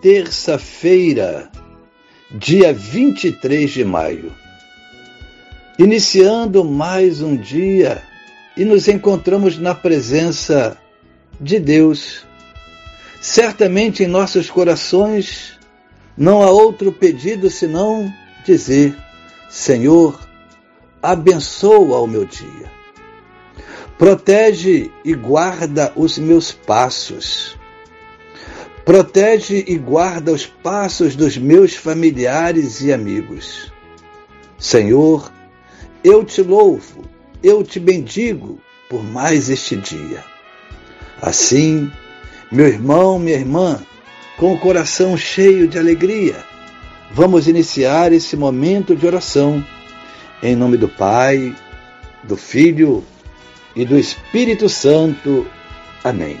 terça-feira, dia 23 de maio. Iniciando mais um dia e nos encontramos na presença de Deus. Certamente em nossos corações não há outro pedido senão dizer: Senhor, abençoa o meu dia. Protege e guarda os meus passos Protege e guarda os passos dos meus familiares e amigos. Senhor, eu te louvo, eu te bendigo por mais este dia. Assim, meu irmão, minha irmã, com o coração cheio de alegria, vamos iniciar esse momento de oração em nome do Pai, do Filho e do Espírito Santo. Amém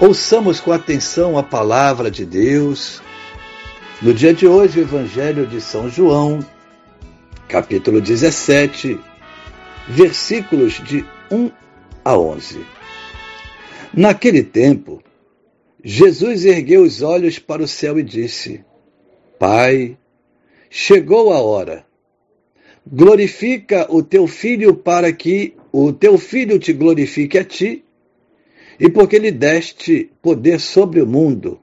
Ouçamos com atenção a palavra de Deus. No dia de hoje, o Evangelho de São João, capítulo 17, versículos de 1 a 11. Naquele tempo, Jesus ergueu os olhos para o céu e disse: Pai, chegou a hora. Glorifica o teu filho para que o teu filho te glorifique a ti e porque lhe deste poder sobre o mundo,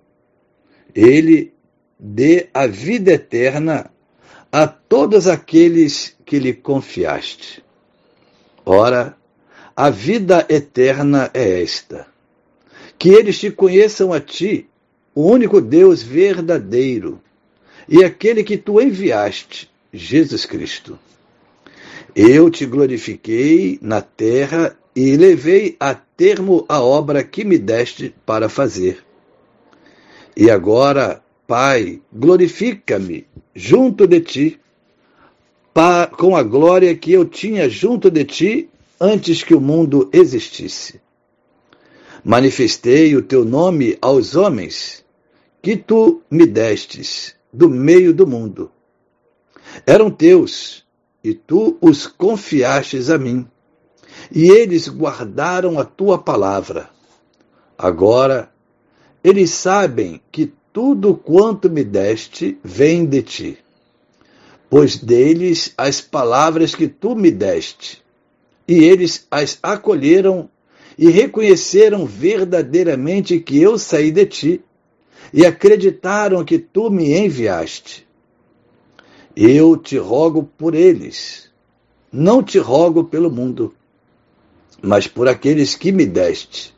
ele dê a vida eterna a todos aqueles que lhe confiaste. Ora, a vida eterna é esta: que eles te conheçam a ti, o único Deus verdadeiro, e aquele que tu enviaste, Jesus Cristo. Eu te glorifiquei na terra e levei a termo a obra que me deste para fazer. E agora, Pai, glorifica-me junto de ti, com a glória que eu tinha junto de ti antes que o mundo existisse. Manifestei o teu nome aos homens que tu me destes do meio do mundo. Eram teus, e tu os confiastes a mim e eles guardaram a tua palavra. Agora, eles sabem que tudo quanto me deste vem de ti, pois deles as palavras que tu me deste, e eles as acolheram e reconheceram verdadeiramente que eu saí de ti, e acreditaram que tu me enviaste. Eu te rogo por eles, não te rogo pelo mundo mas por aqueles que me deste.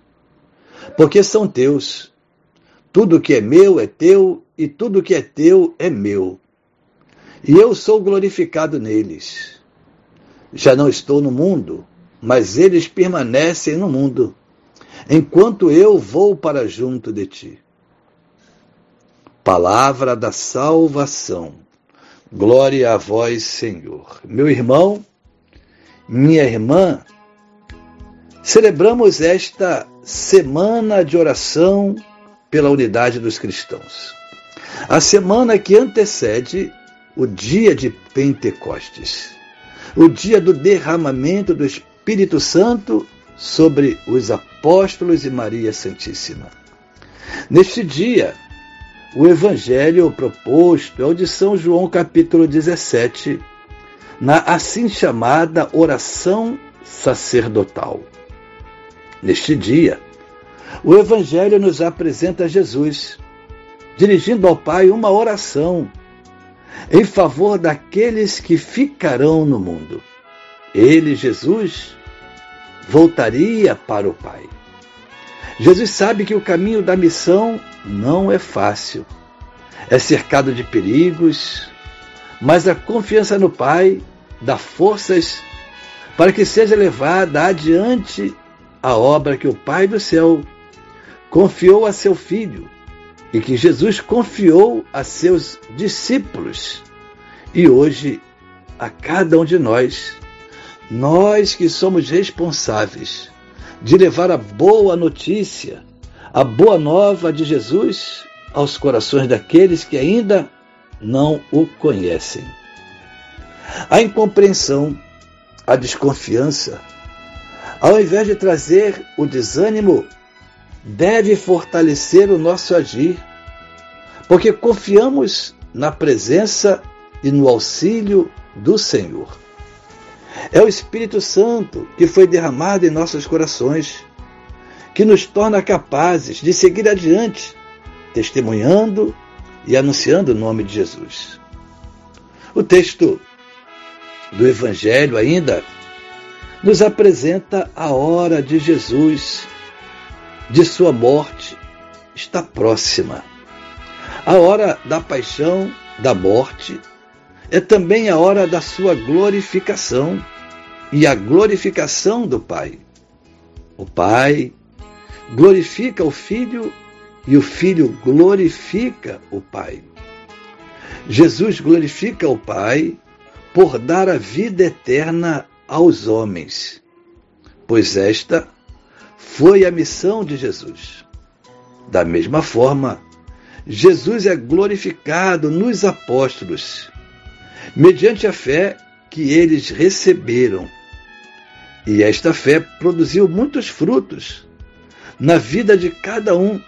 Porque são teus. Tudo que é meu é teu, e tudo que é teu é meu. E eu sou glorificado neles. Já não estou no mundo, mas eles permanecem no mundo, enquanto eu vou para junto de ti. Palavra da salvação. Glória a vós, Senhor. Meu irmão, minha irmã, Celebramos esta semana de oração pela unidade dos cristãos. A semana que antecede o dia de Pentecostes, o dia do derramamento do Espírito Santo sobre os apóstolos e Maria Santíssima. Neste dia, o evangelho proposto é o de São João capítulo 17, na assim chamada oração sacerdotal. Neste dia, o evangelho nos apresenta Jesus dirigindo ao Pai uma oração em favor daqueles que ficarão no mundo. Ele, Jesus, voltaria para o Pai. Jesus sabe que o caminho da missão não é fácil. É cercado de perigos, mas a confiança no Pai dá forças para que seja levada adiante a obra que o Pai do céu confiou a seu Filho e que Jesus confiou a seus discípulos. E hoje, a cada um de nós, nós que somos responsáveis de levar a boa notícia, a boa nova de Jesus aos corações daqueles que ainda não o conhecem. A incompreensão, a desconfiança, ao invés de trazer o desânimo, deve fortalecer o nosso agir, porque confiamos na presença e no auxílio do Senhor. É o Espírito Santo que foi derramado em nossos corações, que nos torna capazes de seguir adiante, testemunhando e anunciando o nome de Jesus. O texto do Evangelho ainda nos apresenta a hora de Jesus, de sua morte, está próxima. A hora da paixão, da morte, é também a hora da sua glorificação e a glorificação do Pai. O Pai glorifica o Filho e o Filho glorifica o Pai. Jesus glorifica o Pai por dar a vida eterna aos homens, pois esta foi a missão de Jesus. Da mesma forma, Jesus é glorificado nos apóstolos, mediante a fé que eles receberam. E esta fé produziu muitos frutos na vida de cada um,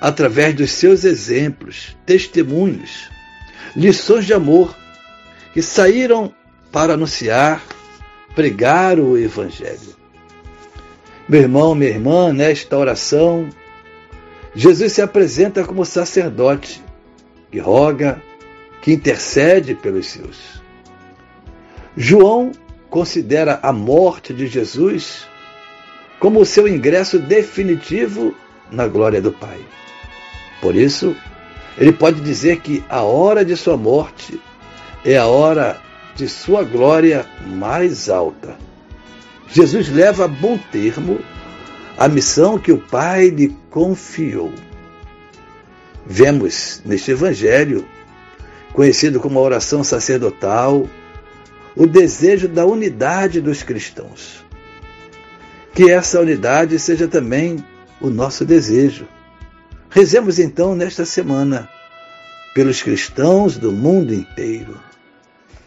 através dos seus exemplos, testemunhos, lições de amor, que saíram para anunciar, pregar o Evangelho. Meu irmão, minha irmã, nesta oração, Jesus se apresenta como sacerdote que roga, que intercede pelos seus. João considera a morte de Jesus como o seu ingresso definitivo na glória do Pai. Por isso, ele pode dizer que a hora de sua morte é a hora de sua glória mais alta. Jesus leva a bom termo a missão que o Pai lhe confiou. Vemos neste Evangelho, conhecido como a oração sacerdotal, o desejo da unidade dos cristãos. Que essa unidade seja também o nosso desejo. Rezemos então nesta semana pelos cristãos do mundo inteiro.